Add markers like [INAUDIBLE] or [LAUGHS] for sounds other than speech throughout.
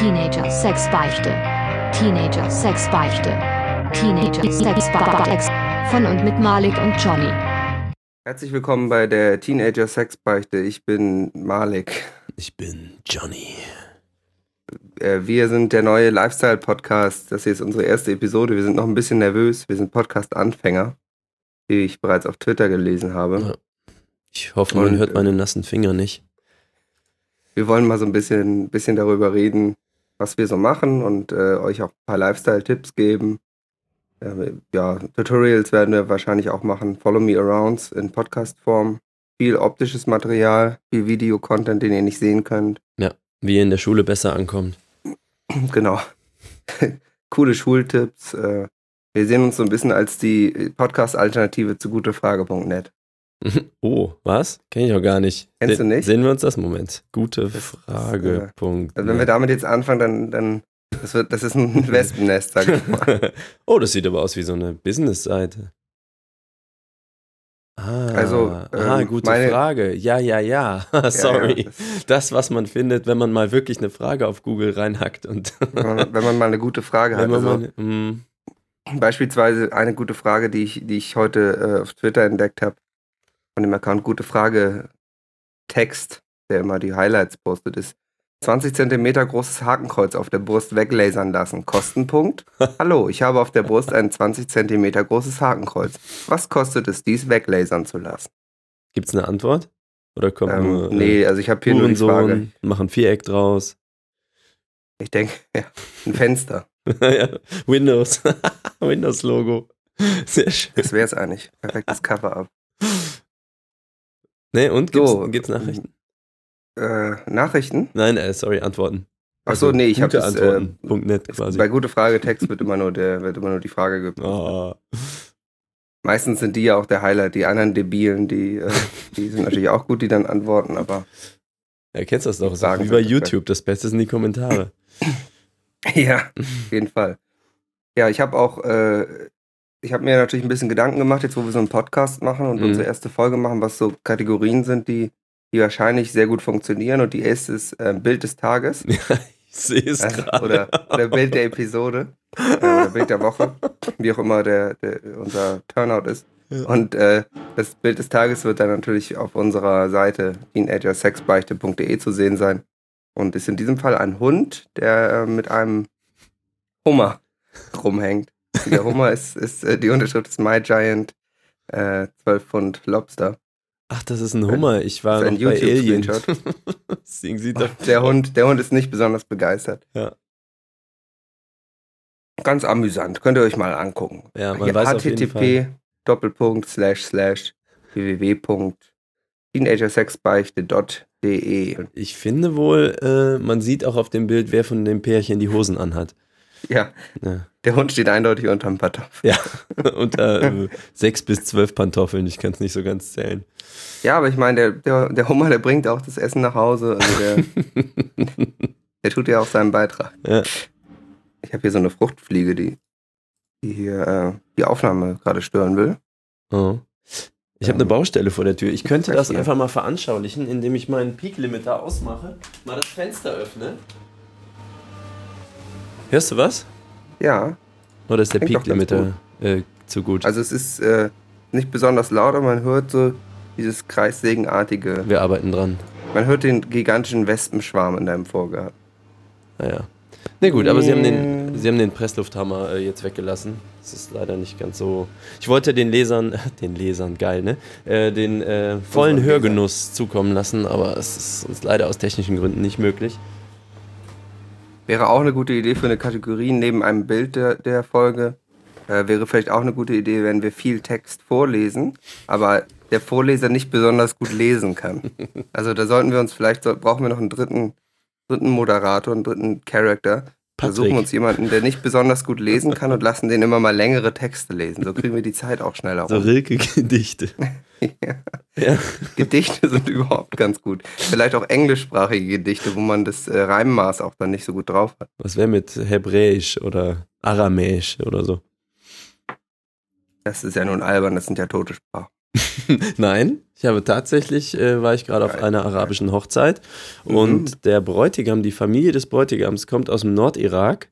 Teenager Sexbeichte. Teenager Sexbeichte. Teenager Sexbeichte. Von und mit Malik und Johnny. Herzlich willkommen bei der Teenager Sexbeichte. Ich bin Malik. Ich bin Johnny. Äh, Wir sind der neue Lifestyle-Podcast. Das hier ist unsere erste Episode. Wir sind noch ein bisschen nervös. Wir sind Podcast-Anfänger, wie ich bereits auf Twitter gelesen habe. Ja. Ich hoffe, man Und, hört äh, meine nassen Finger nicht. Wir wollen mal so ein bisschen, bisschen darüber reden, was wir so machen und äh, euch auch ein paar Lifestyle-Tipps geben. Äh, ja, Tutorials werden wir wahrscheinlich auch machen. Follow me arounds in Podcast-Form. Viel optisches Material, viel Videocontent, den ihr nicht sehen könnt. Wie ihr in der Schule besser ankommt. [CLEARS THROAT] Genau. [LAUGHS] Coole Schultipps. Äh, wir sehen uns so ein bisschen als die Podcast-Alternative zu gutefrage.net. [LAUGHS] Oh, was? Kenn ich auch gar nicht. Kennst Se du nicht? Sehen wir uns das? Moment. Gute Das- das, Frage. äh, Punkt. Also wenn wir damit jetzt anfangen, dann, dann das, wird, das ist ein [LAUGHS] Wespennest, sag ich mal. [LAUGHS] oh, das sieht aber aus wie so eine Business-Seite. Ah, Also, ah, ähm, gute meine- Frage. Ja, ja, ja. Ja, Sorry. Ja, das, Das, was man findet, wenn man mal wirklich eine Frage auf Google reinhackt und wenn, man, wenn man mal eine gute Frage hat. Also, mal, mm, beispielsweise eine gute Frage, die ich, die ich heute äh, auf Twitter entdeckt habe, von dem Account Gute Frage Text, der immer die Highlights postet, ist 20 Zentimeter großes Hakenkreuz auf der Brust weglasern lassen. Kostenpunkt? [LAUGHS] Hallo, ich habe auf der Brust ein 20 Zentimeter großes Hakenkreuz. Was kostet es, dies weglasern zu lassen? gibt's eine Antwort? Oder kommt Ähm, nur äh, nee, also ich habe hier nur die Frage. Hurensohn, machen Viereck draus? Ich denke, [LAUGHS] ja, ein Fenster. [LAUGHS] ja, Windows. Windows-Logo. Sehr schön. Das wäre es eigentlich. Perfektes Cover-Up. Nee, und gibt's, So. gibt's Nachrichten? Äh, Nachrichten? Nein, äh, sorry, Antworten. Ach so, nee, ich habe das, äh, Antworten. Net quasi. Bei gute Frage Text wird immer nur der wird immer nur die Frage gepostet. Oh. Meistens sind die ja auch der Highlight. Die anderen Debilen, die, äh, [LAUGHS] die sind natürlich auch gut, die dann antworten, aber Ja, kennst das doch. Sagen wie bei das YouTube. Das Beste sind die Kommentare. [LAUGHS] ja, auf jeden Fall. Ja, ich habe auch, äh, ich habe mir natürlich ein bisschen Gedanken gemacht, jetzt wo wir so einen Podcast machen und Mhm. unsere erste Folge machen, was so Kategorien sind, die, die wahrscheinlich sehr gut funktionieren. Und die erste ist äh, Bild des Tages. [LAUGHS] ich sehe es Also, gerade. oder, oder Bild der Episode. äh, oder Bild der Woche. [LAUGHS] Wie auch immer der, der, unser Turnout ist. Ja. Und äh, das Bild des Tages wird dann natürlich auf unserer Seite teenagersexbeichte.de zu sehen sein. Und ist in diesem Fall ein Hund, der äh, mit einem Hummer rumhängt. Der Hummer ist, ist äh, die Unterschrift ist My Giant äh, 12 Pfund Lobster. Ach, das ist ein Hummer. Ich war Das ist ein bei Alien. [LAUGHS] Ding sieht. Und Der Hund, der Hund ist nicht besonders begeistert. Ja. Ganz amüsant. Könnt ihr euch mal angucken. Ja, man Hier weiß http Doppelpunkt slash slash www.teenagersexbeichte.de Ich finde wohl, äh, man sieht auch auf dem Bild, wer von dem Pärchen die Hosen anhat. Ja, Ja, der Hund steht eindeutig unterm Kartoffel. ja. [LAUGHS] unter äh, sechs bis zwölf Pantoffeln. Ich kann es nicht so ganz zählen. Ja, aber ich meine, der, der, der Hummer, der bringt auch das Essen nach Hause. Also der, [LAUGHS] der tut ja auch seinen Beitrag. Ja. Ich habe hier so eine Fruchtfliege, die, die hier äh, die Aufnahme gerade stören will. Oh. Ich habe eine Baustelle vor der Tür. Ich könnte das einfach mal veranschaulichen, indem ich meinen Peak-Limiter ausmache, mal das Fenster öffne. Hörst du was? Ja, Oder ist der Klingt doch ganz Peak-Limiter äh, zu gut? also es ist äh, nicht besonders laut, aber man hört so dieses kreissägenartige. Wir arbeiten dran. Man hört den gigantischen Wespenschwarm in deinem Vorgarten. Naja. Na gut, aber sie haben den, sie haben den Presslufthammer äh, jetzt weggelassen. Das ist leider nicht ganz so. Ich wollte den Lesern, [LAUGHS] den Lesern, geil, ne? Äh, den äh, vollen. Hörgenuss zukommen lassen, aber es ist uns leider aus technischen Gründen nicht möglich. Wäre auch eine gute Idee für eine Kategorie neben einem Bild der, der Folge. Äh, wäre vielleicht auch eine gute Idee, wenn wir viel Text vorlesen, aber der Vorleser nicht besonders gut lesen kann. [LAUGHS] Also da sollten wir uns vielleicht, brauchen wir noch einen dritten, dritten Moderator, einen dritten Charakter. Wir suchen Patrick. uns jemanden, der nicht besonders gut lesen kann und [LAUGHS] lassen den immer mal längere Texte lesen. So kriegen wir die Zeit auch schneller So rum. Rilke-Gedichte. [LAUGHS] Ja. Ja. Gedichte sind überhaupt ganz gut. Vielleicht auch englischsprachige Gedichte, wo man das äh, Reimmaß auch dann nicht so gut drauf hat. Was wäre mit Hebräisch oder Aramäisch oder so? Das ist ja nun albern, das sind ja tote Sprachen. [LAUGHS] Nein, ich habe tatsächlich, äh, war ich gerade auf einer arabischen Hochzeit und Mhm. der Bräutigam, die Familie des Bräutigams kommt aus dem Nordirak.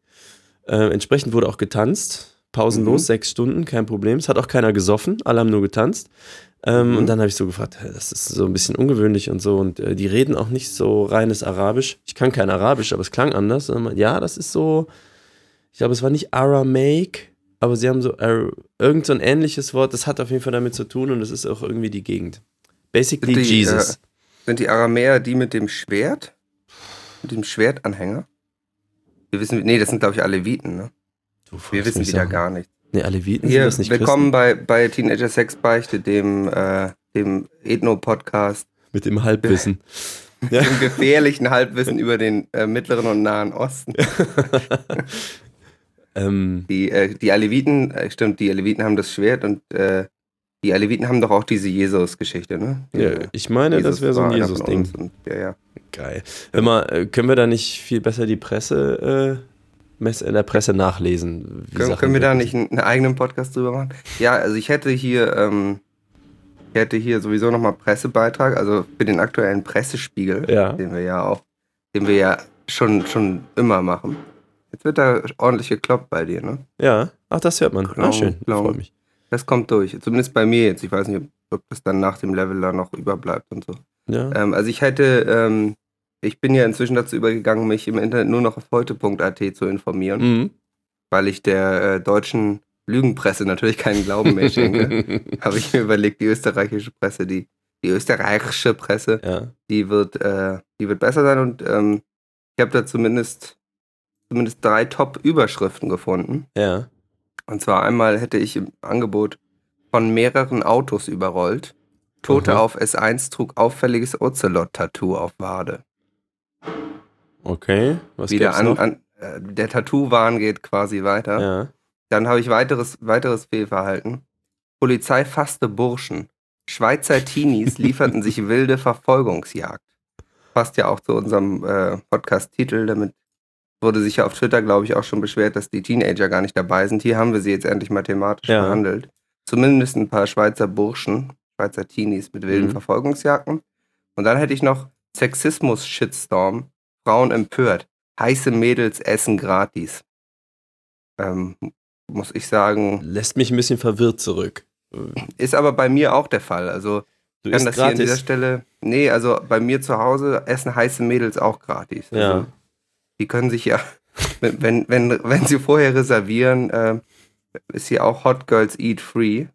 Äh, entsprechend wurde auch getanzt, pausenlos, Mhm. sechs Stunden, kein Problem. Es hat auch keiner gesoffen, alle haben nur getanzt. Ähm, Mhm. Und dann habe ich so gefragt, das ist so ein bisschen ungewöhnlich und so. Und äh, die reden auch nicht so reines Arabisch. Ich kann kein Arabisch, aber es klang anders. Und ja, das ist so, ich glaube, es war nicht Aramaic, aber sie haben so äh, irgend so ein ähnliches Wort. Das hat auf jeden Fall damit zu tun und es ist auch irgendwie die Gegend. Basically Die, Jesus. äh, Sind die Aramäer die mit dem Schwert? Mit dem Schwertanhänger? Wir wissen, nee, das sind glaube ich Aleviten, ne? Fragst Wir wissen wieder Sachen. gar nicht. Nee, Aleviten sind Hier, das nicht willkommen bei, bei Teenager Sex Beichte, dem, äh, dem Ethno-Podcast, mit dem Halbwissen. ja. [LAUGHS] dem gefährlichen Halbwissen über den äh, Mittleren und Nahen Osten. [LAUGHS] ähm, Die, äh, die Aleviten, äh, stimmt, die Aleviten haben das Schwert und äh, die Aleviten haben doch auch diese Jesus-Geschichte, ne? ja, ich meine, das wäre so ein Jesus-Ding. Ja, ja. Geil. Mal, äh, können wir da nicht viel besser die Presse, äh, in der Presse nachlesen? Können, können wir da nicht einen, einen eigenen Podcast drüber machen? Ja, also ich hätte hier, ähm, ich hätte hier sowieso nochmal Pressebeitrag, also für den aktuellen Pressespiegel, Ja. den wir ja auch, den wir ja schon, schon immer machen. Jetzt wird da ordentlich gekloppt bei dir, ne? Ja, ach, das hört man. Genau, ah, schön, genau. freut mich. Das kommt durch. Zumindest bei mir jetzt. Ich weiß nicht, ob, ob das dann nach dem Level da noch überbleibt und so. Ja. Ähm, also ich hätte, ähm, ich bin ja inzwischen dazu übergegangen, mich im Internet nur noch auf heute.at zu informieren, Mhm. weil ich der äh, deutschen Lügenpresse natürlich keinen Glauben mehr schenke. [LAUGHS] habe ich mir überlegt, die österreichische Presse, die, die österreichische Presse, ja. die wird, äh, die wird besser sein und ähm, ich habe da zumindest, zumindest drei Top-Überschriften gefunden. Ja. Und zwar einmal hätte ich im Angebot von mehreren Autos überrollt. Tote Aha. auf S1 trug auffälliges Ocelot-Tattoo auf Wade. Okay. Was Wieder an, noch? an äh, der Tattoo-Wahn geht quasi weiter. ja. Dann habe ich weiteres, weiteres Fehlverhalten. Polizei fasste Burschen. Schweizer Teenies [LAUGHS] lieferten sich wilde Verfolgungsjagd. Passt ja auch zu unserem äh, Podcast-Titel. Damit wurde sich ja auf Twitter, glaube ich, auch schon beschwert, dass die Teenager gar nicht dabei sind. Hier haben wir sie jetzt endlich mathematisch Ja. behandelt. Zumindest ein paar Schweizer Burschen, Schweizer Teenies mit wilden Mhm. Verfolgungsjagden. Und dann hätte ich noch Sexismus-Shitstorm. Frauen empört. Heiße Mädels essen gratis. Ähm, muss ich sagen, Lässt mich ein bisschen verwirrt zurück. ist aber bei mir auch der Fall. Also Du kann das hier an dieser gratis. Stelle. Nee, also bei mir zu Hause essen heiße Mädels auch gratis. Also, Ja. Die können sich ja, [LAUGHS] wenn, wenn, wenn, sie vorher reservieren, äh, ist hier auch Hot Girls Eat Free.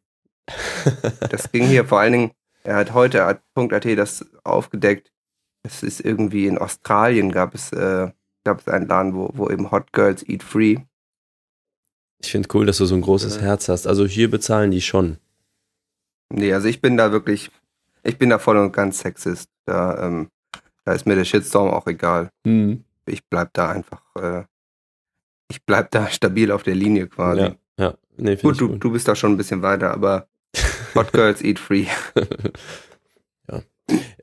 Das ging hier vor allen Dingen, er hat heute at.at das aufgedeckt. Es ist irgendwie in Australien gab es, äh, gab es einen Laden, wo, wo eben Hot Girls Eat Free. Ich finde cool, dass du so ein großes Ja. Herz hast. Also hier bezahlen die schon. Nee, also ich bin da wirklich, ich bin da voll und ganz sexist. Da, ähm, da ist mir der Shitstorm auch egal. Mhm. Ich bleib da einfach, äh, ich bleib da [LAUGHS] stabil auf der Linie quasi. Ja, ja. Nee, Gut, du, gut. du bist da schon ein bisschen weiter, aber [LAUGHS] Hot Girls Eat Free. [LAUGHS]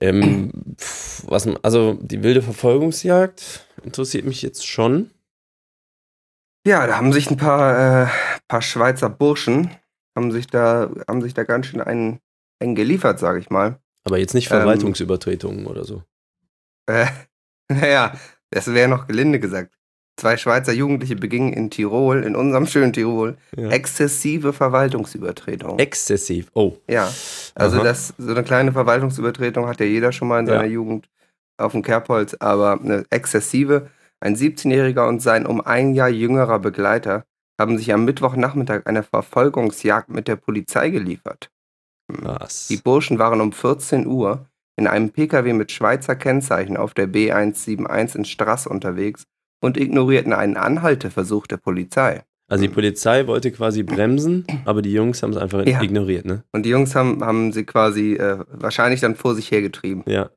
ähm, pf, was, also die wilde Verfolgungsjagd interessiert mich jetzt schon. Ja, da haben sich ein paar, äh, paar Schweizer Burschen, haben sich da, haben sich da ganz schön einen, einen geliefert, sage ich mal. Aber jetzt nicht Ähm, Verwaltungsübertretungen oder so. Äh, naja, das wäre noch gelinde gesagt. Zwei Schweizer Jugendliche begingen in Tirol, in unserem schönen Tirol, Ja. exzessive Verwaltungsübertretungen. Exzessiv. Oh. Ja, also Aha. das, so eine kleine Verwaltungsübertretung hat ja jeder schon mal in Ja. seiner Jugend auf dem Kerbholz, aber eine exzessive. Ein 17-Jähriger und sein um ein Jahr jüngerer Begleiter haben sich am Mittwochnachmittag einer Verfolgungsjagd mit der Polizei geliefert. Was? Die Burschen waren um 14 Uhr in einem Pkw mit Schweizer Kennzeichen auf der B171 in Strass unterwegs und ignorierten einen Anhalteversuch der Polizei. Also die Polizei wollte quasi bremsen, aber die Jungs haben es einfach Ja. ignoriert, ne? Und die Jungs haben, haben sie quasi äh, wahrscheinlich dann vor sich hergetrieben, Ja.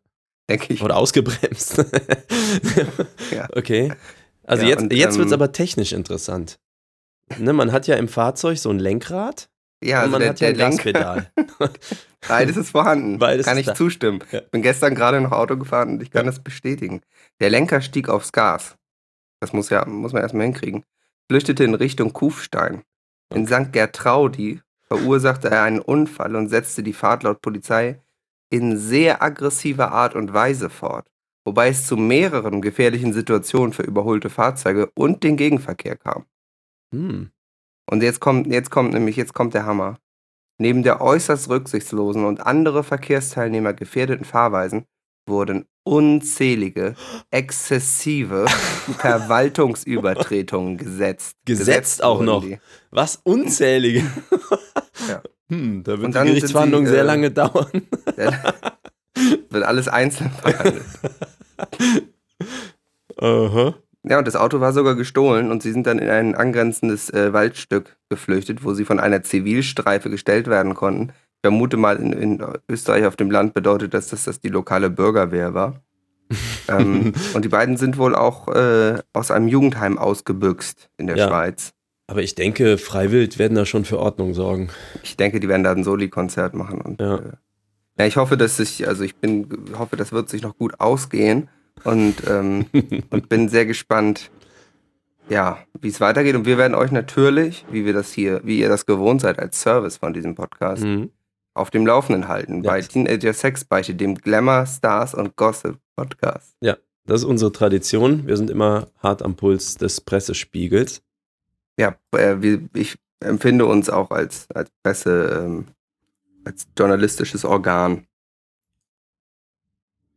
denke ich. Oder ausgebremst. [LAUGHS] Ja. Okay. Also Ja, jetzt, und, jetzt wird es ähm, aber technisch interessant. Ne, man hat ja im Fahrzeug so ein Lenkrad Ja, und also man der, hat ja ein Lenker, Gaspedal. [LAUGHS] beides ist vorhanden. [LAUGHS] Beides kann ich da. zustimmen. Ja. Bin gestern gerade noch Auto gefahren und ich kann Ja. das bestätigen. Der Lenker stieg aufs Gas. Das muss ja, muss man erstmal hinkriegen. Flüchtete in Richtung Kufstein. In St. Gertraudi verursachte er einen Unfall und setzte die Fahrt laut Polizei in sehr aggressiver Art und Weise fort, wobei es zu mehreren gefährlichen Situationen für überholte Fahrzeuge und den Gegenverkehr kam. Hm. Und jetzt kommt, jetzt kommt nämlich, jetzt kommt der Hammer. Neben der äußerst rücksichtslosen und andere Verkehrsteilnehmer gefährdeten Fahrweisen wurden unzählige, exzessive [LAUGHS] Verwaltungsübertretungen gesetzt. Gesetzt auch noch. die. Was? Unzählige. [LAUGHS] Ja. Hm, da wird die Gerichtsverhandlung sie, sehr äh, lange dauern. [LAUGHS] Wird alles einzeln verhandelt. Aha. Ja, und das Auto war sogar gestohlen und sie sind dann in ein angrenzendes äh, Waldstück geflüchtet, wo sie von einer Zivilstreife gestellt werden konnten. Ich vermute mal, in, in Österreich auf dem Land bedeutet das, dass das die lokale Bürgerwehr war. [LAUGHS] ähm, und die beiden sind wohl auch äh, aus einem Jugendheim ausgebüxt in der Ja. Schweiz. Aber ich denke, Freiwild werden da schon für Ordnung sorgen. Ich denke, die werden da ein Soli-Konzert machen. Und, Ja. äh, ja, ich hoffe, dass sich, also ich bin, hoffe, das wird sich noch gut ausgehen und, ähm, [LAUGHS] und bin sehr gespannt, ja, wie es weitergeht. Und wir werden euch natürlich, wie wir das hier, wie ihr das gewohnt seid als Service von diesem Podcast, Mhm. auf dem Laufenden halten. Ja. Bei Teenager Sex Beichte, dem Glamour, Stars und Gossip Podcast. Das ist unsere Tradition. Wir sind immer hart am Puls des Pressespiegels. Ja, äh, wir, ich empfinde uns auch als, als Presse, ähm, als journalistisches Organ.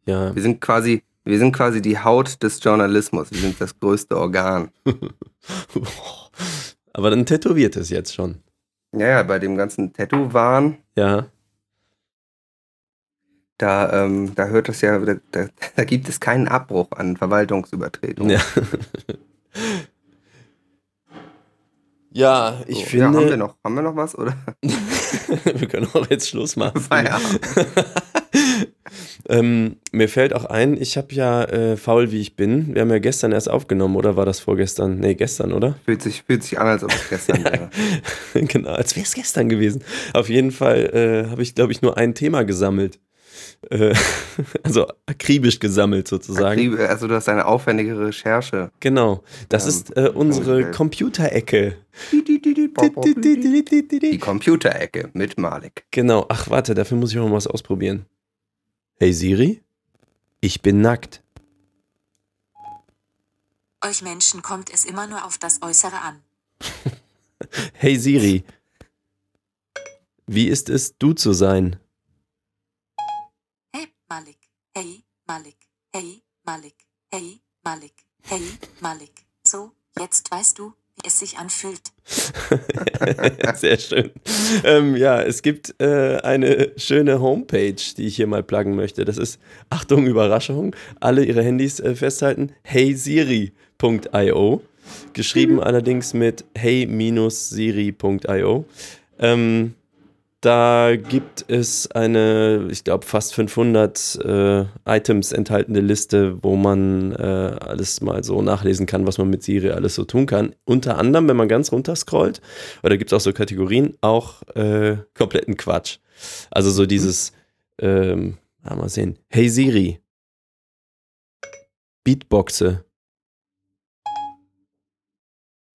Ja, Wir sind quasi, wir sind quasi die Haut des Journalismus. Wir sind das größte Organ. [LAUGHS] aber dann tätowiert es jetzt schon. Ja, ja, bei dem ganzen Tattoo-Wahn, Ja, da, ähm, da hört es ja, da, da, gibt es keinen Abbruch an Verwaltungsübertretungen. ja. [LAUGHS] Ja, ich So, finde. Ja, haben wir noch, haben wir noch was, oder? [LAUGHS] wir können auch jetzt Schluss machen. Feierabend. Ähm, mir fällt auch ein, ich habe ja äh, faul wie ich bin. Wir haben ja gestern erst aufgenommen, oder war das vorgestern? Nee, gestern, oder? Fühlt sich, fühlt sich an, als ob es gestern wäre. genau, als wäre es gestern gewesen. Auf jeden Fall äh, habe ich, glaube ich, nur ein Thema gesammelt. Äh, also akribisch gesammelt sozusagen. Also du hast eine aufwendige Recherche. Genau. Das Ähm, ist äh, unsere. Computerecke. Die Computerecke mit Malik. Genau. Ach, warte, dafür muss ich auch mal was ausprobieren. Hey Siri, ich bin nackt. Euch Menschen kommt es immer nur auf das Äußere an. [LAUGHS] Hey Siri, wie ist es, du zu sein? Hey, Malik. Hey, Malik. Hey, Malik. Hey, Malik. Hey, Malik. So, jetzt weißt du, es sich anfühlt. [LAUGHS] Sehr schön. Ähm, ja, es gibt äh, eine schöne Homepage, die ich hier mal pluggen möchte. Das ist, Achtung, Überraschung, alle ihre Handys äh, festhalten, heysiri.io. Geschrieben allerdings mit hey-siri.io. Ähm, da gibt es eine, ich glaube, fast 500 äh, Items enthaltene Liste, wo man äh, alles mal so nachlesen kann, was man mit Siri alles so tun kann. Unter anderem, wenn man ganz runter scrollt, oder gibt es auch so Kategorien, auch äh, kompletten Quatsch. Also so dieses, ähm, ah, mal sehen, hey Siri, Beatboxe.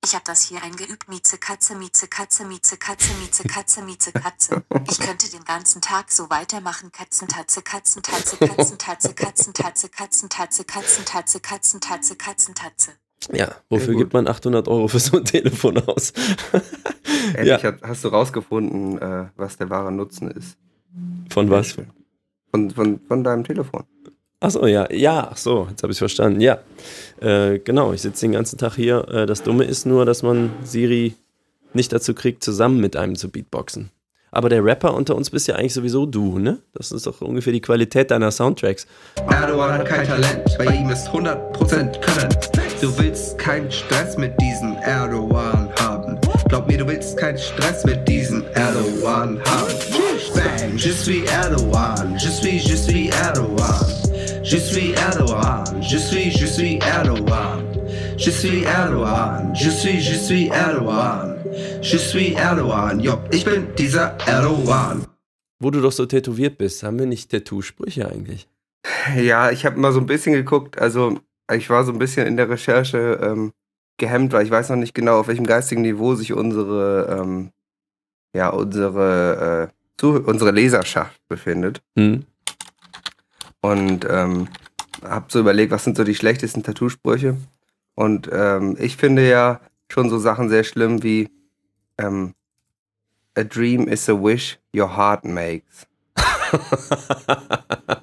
Ich hab das hier eingeübt. Mieze Katze, Mieze Katze, Mieze Katze, Mieze Katze, Mieze Katze. Ich könnte den ganzen Tag so weitermachen. Katzentatze, Katzentatze, Katzentatze, Katzentatze, Katzentatze, Katzentatze, Katzentatze, Katzentatze. Ja, wofür gibt man 800 Euro für so ein Telefon aus? [LAUGHS] Endlich hast du rausgefunden, äh, was der wahre Nutzen ist. Von was? Von, von, von deinem Telefon. Achso, ja, ja, ach so, jetzt habe ich verstanden. Ja, äh, genau, ich sitze den ganzen Tag hier. Äh, das Dumme ist nur, dass man Siri nicht dazu kriegt, zusammen mit einem zu beatboxen. Aber der Rapper unter uns bist ja eigentlich sowieso du, ne? Das ist doch ungefähr die Qualität deiner Soundtracks. Erdogan hat kein Talent, bei ihm ist 100% Können. Du willst keinen Stress mit diesem Erdogan haben. Glaub mir, du willst keinen Stress mit diesem Erdogan haben. Bang, je suis Erdogan, je suis, je suis Erdogan. Je suis Erdogan, je suis, je suis Erdogan. Je suis Erdogan, je suis, je suis Erdogan. Je suis Erdogan, jo, ich bin dieser Erdogan. Wo du doch so tätowiert bist, haben wir nicht Tattoo-Sprüche eigentlich? Ja, ich habe mal so ein bisschen geguckt, also ich war so ein bisschen in der Recherche ähm, gehemmt, weil ich weiß noch nicht genau, auf welchem geistigen Niveau sich unsere, ähm, ja, unsere, äh, unsere Leserschaft befindet. Hm. Und ähm, hab so überlegt, was sind so die schlechtesten Tattoo-Sprüche. Und ähm, ich finde ja schon so Sachen sehr schlimm wie ähm, A dream is a wish your heart makes. [LAUGHS]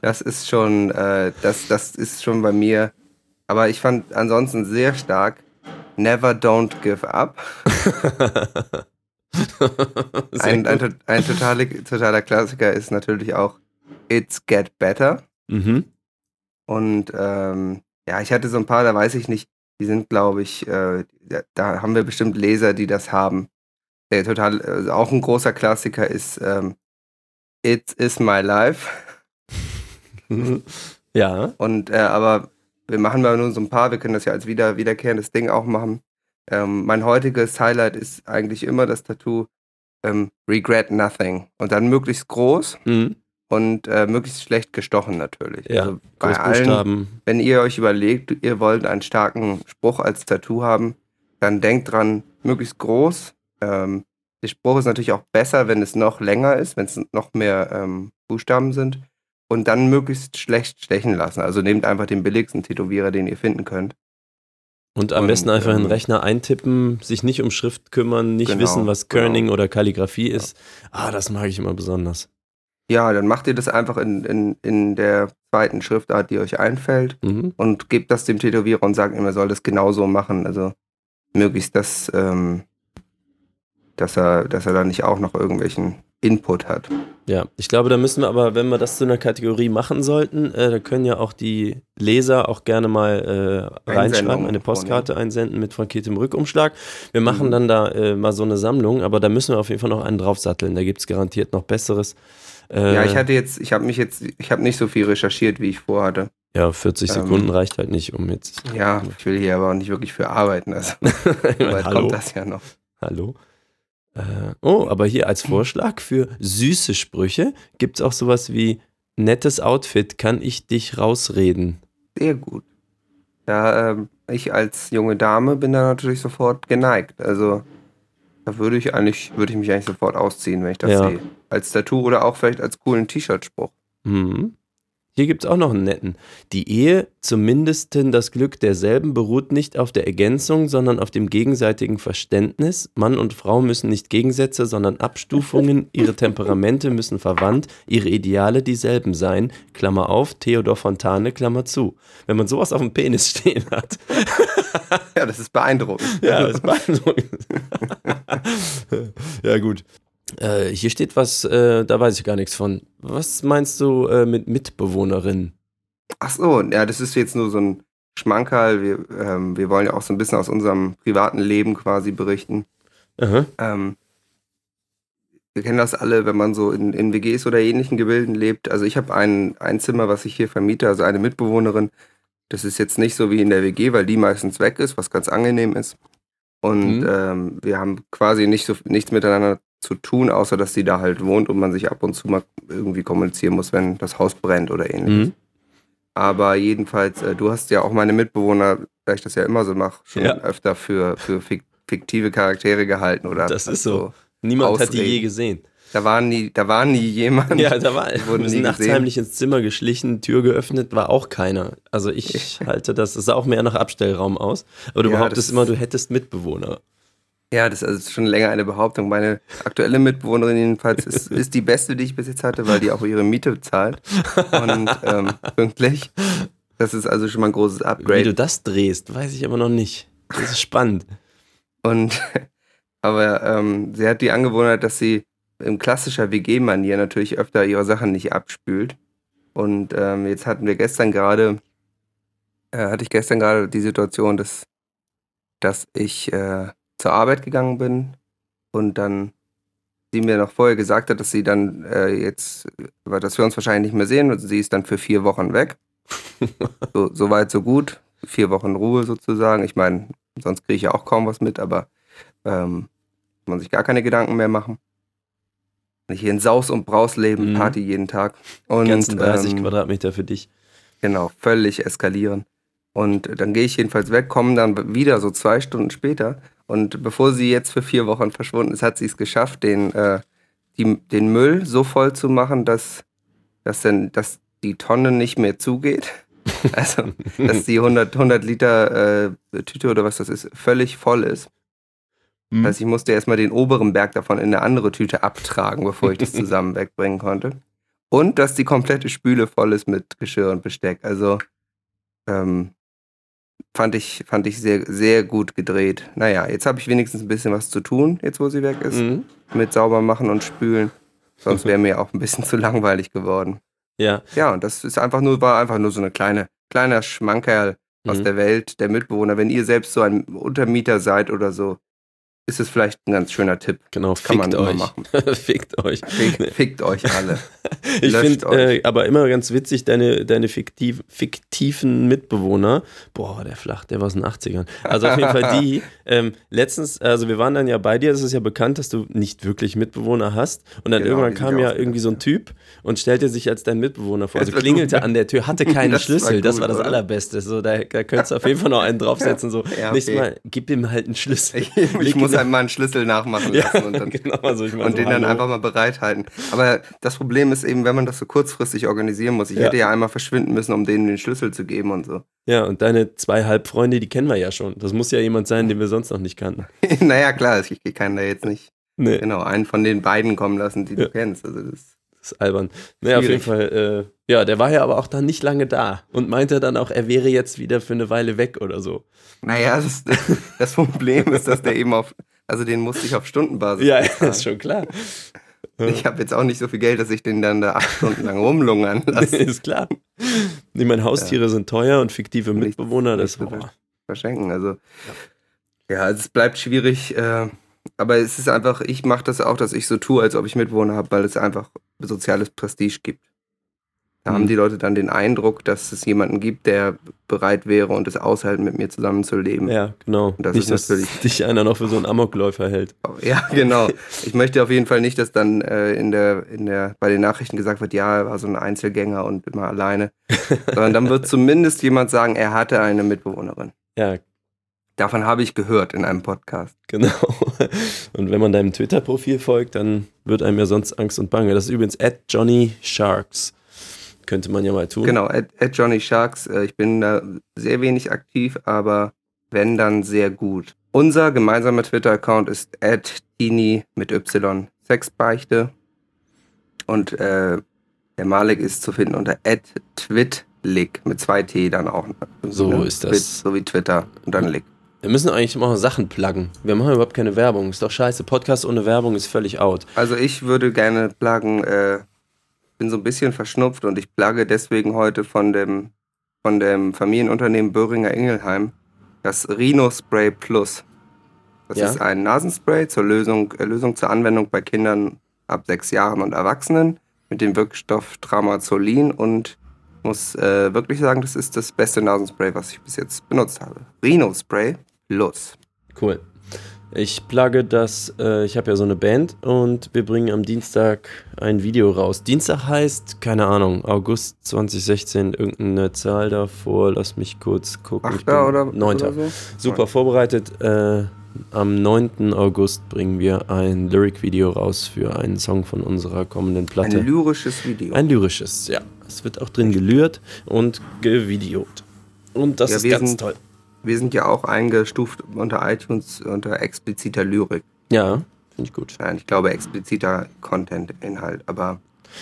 Das ist schon, äh, das, das ist schon bei mir. Aber ich fand ansonsten sehr stark Never don't give up. [LAUGHS] Ein, ein, ein totale, totaler Klassiker ist natürlich auch It's Get Better. Mhm. Und ähm, ja, ich hatte so ein paar, da weiß ich nicht, die sind, glaube ich, äh, da, haben wir bestimmt Leser, die das haben. Der total, also auch ein großer Klassiker ist ähm, It is my life. [LAUGHS] ja. Und äh, aber wir machen mal nur so ein paar, wir können das ja als wieder, wiederkehrendes Ding auch machen. Ähm, mein heutiges Highlight ist eigentlich immer das Tattoo ähm, Regret Nothing. Und dann möglichst groß Mhm. Und äh, möglichst schlecht gestochen natürlich. Ja, Also bei allen, wenn ihr euch überlegt, ihr wollt einen starken Spruch als Tattoo haben, dann denkt dran, möglichst groß. Ähm, der Spruch ist natürlich auch besser, wenn es noch länger ist, wenn es noch mehr ähm, Buchstaben sind. Und dann möglichst schlecht stechen lassen. Also nehmt einfach den billigsten Tätowierer, den ihr finden könnt. Und am Und, besten einfach in den ähm, Rechner eintippen, sich nicht um Schrift kümmern, nicht Genau, wissen, was genau. Kerning oder Kalligrafie ist. Ah, das mag ich immer besonders. Ja, dann macht ihr das einfach in, in, in der zweiten Schriftart, die euch einfällt. Mhm. und gebt das dem Tätowierer und sagt ihm, er soll das genauso machen. Also möglichst das, ähm, dass er, dass er da nicht auch noch irgendwelchen Input hat. Ja, ich glaube, da müssen wir aber, wenn wir das zu einer Kategorie machen sollten, äh, da können ja auch die Leser auch gerne mal äh, reinschreiben, eine Postkarte einsenden mit frankiertem Rückumschlag. Wir machen Mhm. dann da äh, mal so eine Sammlung, aber da müssen wir auf jeden Fall noch einen draufsatteln. Da gibt es garantiert noch Besseres. Äh, Ja, ich hatte jetzt, ich habe mich jetzt, ich habe nicht so viel recherchiert, wie ich vorhatte. ja, 40 ähm, Sekunden reicht halt nicht, um jetzt. Ja, ich will hier aber auch nicht wirklich für arbeiten. Also [LAUGHS] bald Hallo. kommt das ja noch. Hallo. Äh, oh, aber hier als Vorschlag für süße Sprüche gibt es auch sowas wie nettes Outfit, kann ich dich rausreden. Sehr gut. Ja, ähm, ich als junge Dame bin da natürlich sofort geneigt. Also da würde ich eigentlich, würde ich mich eigentlich sofort ausziehen, wenn ich das Ja. sehe. Als Tattoo oder auch vielleicht als coolen T-Shirt-Spruch. Mhm. Hier gibt es auch noch einen netten. Die Ehe, zumindest das Glück derselben, beruht nicht auf der Ergänzung, sondern auf dem gegenseitigen Verständnis. Mann und Frau müssen nicht Gegensätze, sondern Abstufungen. [LAUGHS] Ihre Temperamente müssen verwandt, ihre Ideale dieselben sein. Klammer auf, Theodor Fontane, Klammer zu. Wenn man sowas auf dem Penis [LAUGHS] stehen hat, Ja, das ist beeindruckend. ja, das ist beeindruckend. [LAUGHS] ja, gut. Äh, hier steht was, äh, da weiß ich gar nichts von. Was meinst du äh, mit Mitbewohnerin? Ach so, ja, das ist jetzt nur so ein Schmankerl. Wir, ähm, wir wollen ja auch so ein bisschen aus unserem privaten Leben quasi berichten. Ähm, wir kennen das alle, wenn man so in, in WGs oder ähnlichen Gebilden lebt. Also ich habe ein, ein Zimmer, was ich hier vermiete, also eine Mitbewohnerin. Das ist jetzt nicht so wie in der WG, weil die meistens weg ist, was ganz angenehm ist. Und Mhm. ähm, wir haben quasi nicht so nichts miteinander zu tun, außer dass sie da halt wohnt und man sich ab und zu mal irgendwie kommunizieren muss, wenn das Haus brennt oder ähnliches. Mhm. Aber jedenfalls, äh, du hast ja auch meine Mitbewohner, da ich das ja immer so mache, schon Ja. öfter für, für fik fiktive Charaktere gehalten oder Das ist also, so. Niemand hat die Ausreden. je gesehen. Da war nie, da war nie jemand. Ja, da war, [LAUGHS] wir sind nie nachts gesehen. heimlich ins Zimmer geschlichen, Tür geöffnet, war auch keiner. Also ich [LAUGHS] halte das, das sah auch mehr nach Abstellraum aus. Aber du Ja, behauptest immer, du hättest Mitbewohner. Ja, das ist schon länger eine Behauptung. Meine aktuelle Mitbewohnerin jedenfalls ist, [LAUGHS] ist die beste, die ich bis jetzt hatte, weil die auch ihre Miete zahlt. Und ähm, pünktlich. Das ist also schon mal ein großes Wie du Upgrade. das drehst, weiß ich aber noch nicht. Das ist spannend. Und [LAUGHS] aber ähm, sie hat die Angewohnheit, dass sie in klassischer WG-Manier natürlich öfter ihre Sachen nicht abspült. Und ähm, jetzt hatten wir gestern gerade, äh, hatte ich gestern gerade die Situation, dass, dass ich äh, zur Arbeit gegangen bin und dann sie mir noch vorher gesagt hat, dass sie dann äh, jetzt, dass wir uns wahrscheinlich nicht mehr sehen und sie ist dann für vier Wochen weg. [LAUGHS] so, so weit, so gut. Vier Wochen Ruhe sozusagen. Ich meine, sonst kriege ich ja auch kaum was mit, aber ähm, man sich gar keine Gedanken mehr machen. Nicht hier in Saus und Braus leben, Mhm. Party jeden Tag. Und, ganzen 30 ähm, Quadratmeter für dich. Genau, völlig eskalieren. Und dann gehe ich jedenfalls weg, komme dann wieder so zwei Stunden später Und bevor sie jetzt für vier Wochen verschwunden ist, hat sie es geschafft, den, äh, die, den Müll so voll zu machen, dass, dass, denn, dass die Tonne nicht mehr zugeht. [LAUGHS] Also, dass die 100, 100 Liter äh, Tüte oder was das ist, völlig voll ist. Hm. Das heißt, ich musste erstmal den oberen Berg davon in eine andere Tüte abtragen, bevor ich das [LAUGHS] zusammen wegbringen konnte. Und dass die komplette Spüle voll ist mit Geschirr und Besteck. Also ähm, fand ich, fand ich sehr, sehr gut gedreht. Naja, jetzt habe ich wenigstens ein bisschen was zu tun, jetzt wo sie weg ist. Mhm. Mit sauber machen und spülen. Sonst wäre mir auch ein bisschen [LAUGHS] zu langweilig geworden. Ja, Ja, und das ist einfach nur, war einfach nur so eine kleine, kleiner Schmankerl aus Mhm. der Welt der Mitbewohner. Wenn ihr selbst so ein Untermieter seid oder so, ist es vielleicht ein ganz schöner Tipp. genau, Kann man fickt immer euch. machen. [LAUGHS] fickt euch. Fick, fickt euch alle. [LAUGHS] Ich finde euch. äh, aber immer ganz witzig, deine, deine fiktiv, fiktiven Mitbewohner. Boah, der flach, der war aus den 80ern. Also auf jeden Fall die. [LAUGHS] Ähm, letztens, also wir waren dann ja bei dir, es ist ja bekannt, dass du nicht wirklich Mitbewohner hast. Und dann Genau, irgendwann kam ja irgendwie so ein Typ und stellte sich als dein Mitbewohner vor. Also Das war klingelte an der Tür, hatte keinen Das war Schlüssel. das gut, war das oder? Allerbeste. So, da, da könntest du auf jeden Fall noch einen draufsetzen. So, Ja, okay. nächstes Mal, gib ihm halt einen Schlüssel. Ich, ich muss einem mal einen Schlüssel nachmachen ja, lassen und, dann, [LAUGHS] genau, also und so, den dann hallo. einfach mal bereithalten. Aber das Problem ist eben, wenn man das so kurzfristig organisieren muss. Ich Ja. hätte ja einmal verschwinden müssen, um denen den Schlüssel zu geben und so. Ja, und deine zwei Halbfreunde, die kennen wir ja schon. Das muss ja jemand sein, den wir sonst noch nicht kannten. [LAUGHS] naja, klar, ich, ich kann da jetzt nicht Nee. genau einen von den beiden kommen lassen, die Ja. du kennst. Also das, Das ist albern. Naja, auf jeden Schwierig. Fall, äh, ja, der war ja aber auch dann nicht lange da und meinte dann auch, er wäre jetzt wieder für eine Weile weg oder so. naja, das, das Problem ist, dass der eben auf, also den musste ich auf Stundenbasis Ja, [LAUGHS] bezahlen. ist schon klar. Ich habe jetzt auch nicht so viel Geld, dass ich den dann da acht Stunden lang rumlungern [LAUGHS] lasse. ist klar. Ich meine, Haustiere sind teuer und fiktive Mitbewohner, das boah. verschenken. Also ja, also es bleibt schwierig, äh, aber es ist einfach, ich mache das auch, dass ich so tue, als ob ich Mitwohner habe, weil es einfach soziales Prestige gibt. Da Mhm. haben die Leute dann den Eindruck, dass es jemanden gibt, der bereit wäre und es aushalten, mit mir zusammenzuleben. Ja, genau. Das nicht, ist dass natürlich- [LAUGHS] dich einer noch für so einen Amokläufer hält. Ja, genau. Ich möchte auf jeden Fall nicht, dass dann äh, in der, in der, bei den Nachrichten gesagt wird, ja, er war so ein Einzelgänger und immer alleine. [LAUGHS] Sondern dann wird zumindest jemand sagen, er hatte eine Mitbewohnerin. Ja, Davon habe ich gehört in einem Podcast. genau. Und wenn man deinem Twitter-Profil folgt, dann wird einem ja sonst Angst und Bange. Das ist übrigens at Johnny Sharks. Könnte man ja mal tun. Genau, at, at Johnny Sharks. Äh, ich bin da sehr wenig aktiv, aber wenn, dann sehr gut. Unser gemeinsamer Twitter-Account ist at Tini mit Y Sexbeichte. Und äh, der Malik ist zu finden unter at Twitlik mit zwei T dann auch. So ist das. Twit, so wie Twitter und dann Lick. Wir müssen eigentlich mal Sachen pluggen. Wir machen überhaupt keine Werbung. Ist doch scheiße. Podcast ohne Werbung ist völlig out. Also ich würde gerne pluggen, äh, bin so ein bisschen verschnupft und ich plugge deswegen heute von dem, von dem Familienunternehmen Böhringer Ingelheim das Rhino Spray Plus. Das Ja. ist ein Nasenspray zur Lösung, äh, Lösung zur Anwendung bei Kindern ab sechs Jahren und Erwachsenen mit dem Wirkstoff Tramazolin und muss äh, wirklich sagen, das ist das beste Nasenspray, was ich bis jetzt benutzt habe. Rhino Spray Plus. Cool. Ich plugge das, äh, ich habe ja so eine Band und wir bringen am Dienstag ein Video raus. Dienstag heißt, keine Ahnung, August 2016, irgendeine Zahl davor, lass mich kurz gucken. Ich Achter oder, bin- Neunter. oder so? Super vorbereitet. Äh, am 9. August bringen wir ein Lyric-Video raus für einen Song von unserer kommenden Platte. Ein lyrisches Video. Ein lyrisches, ja. Es wird auch drin gelürt und gevideot. Und das Ja, ist ganz toll. Wir sind ja auch eingestuft unter iTunes unter expliziter Lyrik. Ja, finde ich gut. Ja, ich glaube expliziter Content-Inhalt, aber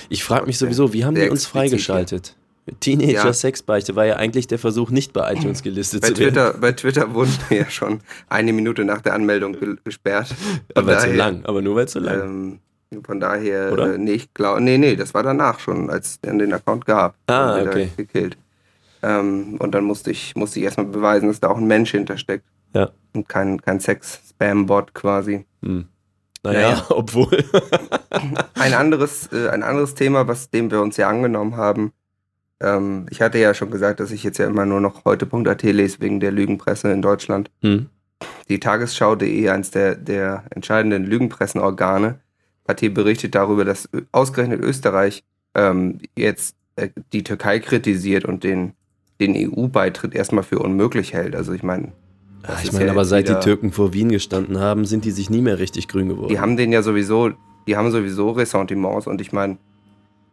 Ich frage mich sowieso, wie haben die uns freigeschaltet? Teenager Ja. Sexbeichte war ja eigentlich der Versuch, nicht bei iTunes gelistet bei zu werden. Twitter, bei Twitter wurden [LAUGHS] wir ja schon eine Minute nach der Anmeldung ge gesperrt. Von Aber zu daher, lang, aber nur weil zu lang. Ähm, von daher, Oder? äh, nee, ich glaube, nee, nee, das war danach schon, als es den Account gab. Ah, okay. Gekillt. Ähm, und dann musste ich, musste ich erstmal beweisen, dass da auch ein Mensch hintersteckt. Ja. Und kein, kein Sex-Spam-Bot quasi. Hm. Naja, Naja. [LAUGHS] obwohl. [LAUGHS] Ein anderes, äh, ein anderes Thema, was dem wir uns ja angenommen haben. Ähm, ich hatte ja schon gesagt, dass ich jetzt ja immer nur noch heute.at lese wegen der Lügenpresse in Deutschland. hm. Die Tagesschau.de, eins der, der entscheidenden Lügenpressenorgane, hat hier berichtet darüber, dass ausgerechnet Österreich ähm, jetzt äh, die Türkei kritisiert und den, den EU-Beitritt erstmal für unmöglich hält. Also ich meine, ich meine, ja aber seit die wieder- Türken vor Wien gestanden haben, sind die sich nie mehr richtig grün geworden. Die haben den ja sowieso, die haben sowieso Ressentiments und ich meine,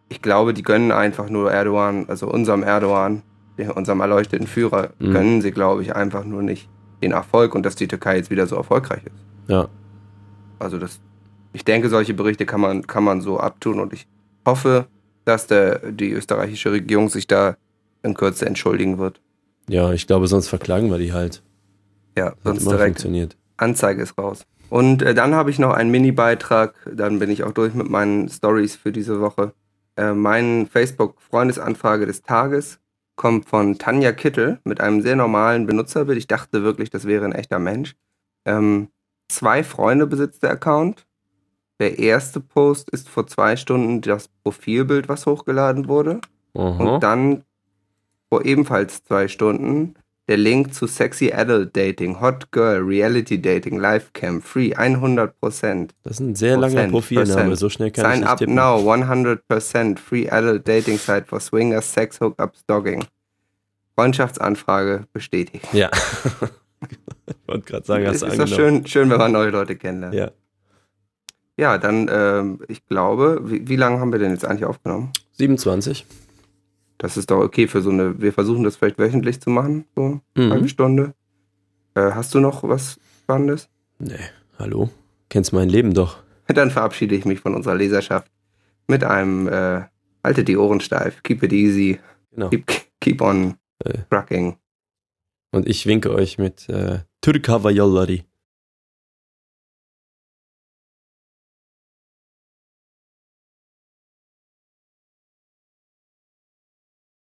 ich glaube, die gönnen einfach nur Erdogan, also unserem Erdogan, unserem erleuchteten Führer, Mhm. gönnen sie, glaube ich, einfach nur nicht den Erfolg und dass die Türkei jetzt wieder so erfolgreich ist. ja. Also das, ich denke, solche Berichte kann man, kann man so abtun und ich hoffe, dass der, die österreichische Regierung sich da in Kürze entschuldigen wird. ja, ich glaube, sonst verklagen wir die halt. Ja, Hat sonst direkt funktioniert. Anzeige ist raus. Und äh, dann habe ich noch einen Mini-Beitrag, dann bin ich auch durch mit meinen Stories für diese Woche. Äh, mein Facebook-Freundesanfrage des Tages kommt von Tanja Kittel mit einem sehr normalen Benutzerbild. Ich dachte wirklich, das wäre ein echter Mensch. Ähm, zwei Freunde besitzt der Account. Der erste Post ist vor zwei Stunden das Profilbild, was hochgeladen wurde. Aha. Und dann vor ebenfalls zwei Stunden der Link zu Sexy Adult Dating, Hot Girl, Reality Dating, Livecam, Free, 100%. Das ist ein sehr langer Prozent, Profilname, Prozent. so schnell kann ich Sign nicht up tippen. now, 100% Free Adult Dating Site for Swingers, Sex Hookups, Dogging. Freundschaftsanfrage bestätigt. Ja. [LAUGHS] ich wollte gerade sagen, hast du ist doch schön, schön, wenn man neue Leute kennenlernt. Ja. Ja, dann, ähm, ich glaube, wie, wie lange haben wir denn jetzt eigentlich aufgenommen? 27. Das ist doch okay für so eine, wir versuchen das vielleicht wöchentlich zu machen, so eine halbe Mhm. Stunde. Äh, hast du noch was Spannendes? Nee, hallo? Kennst mein Leben doch. [LAUGHS] Dann verabschiede ich mich von unserer Leserschaft mit einem äh, Haltet die Ohren steif, keep it easy, Genau. keep, keep on Äh. trucking. Und ich winke euch mit äh, Türkava Yollari.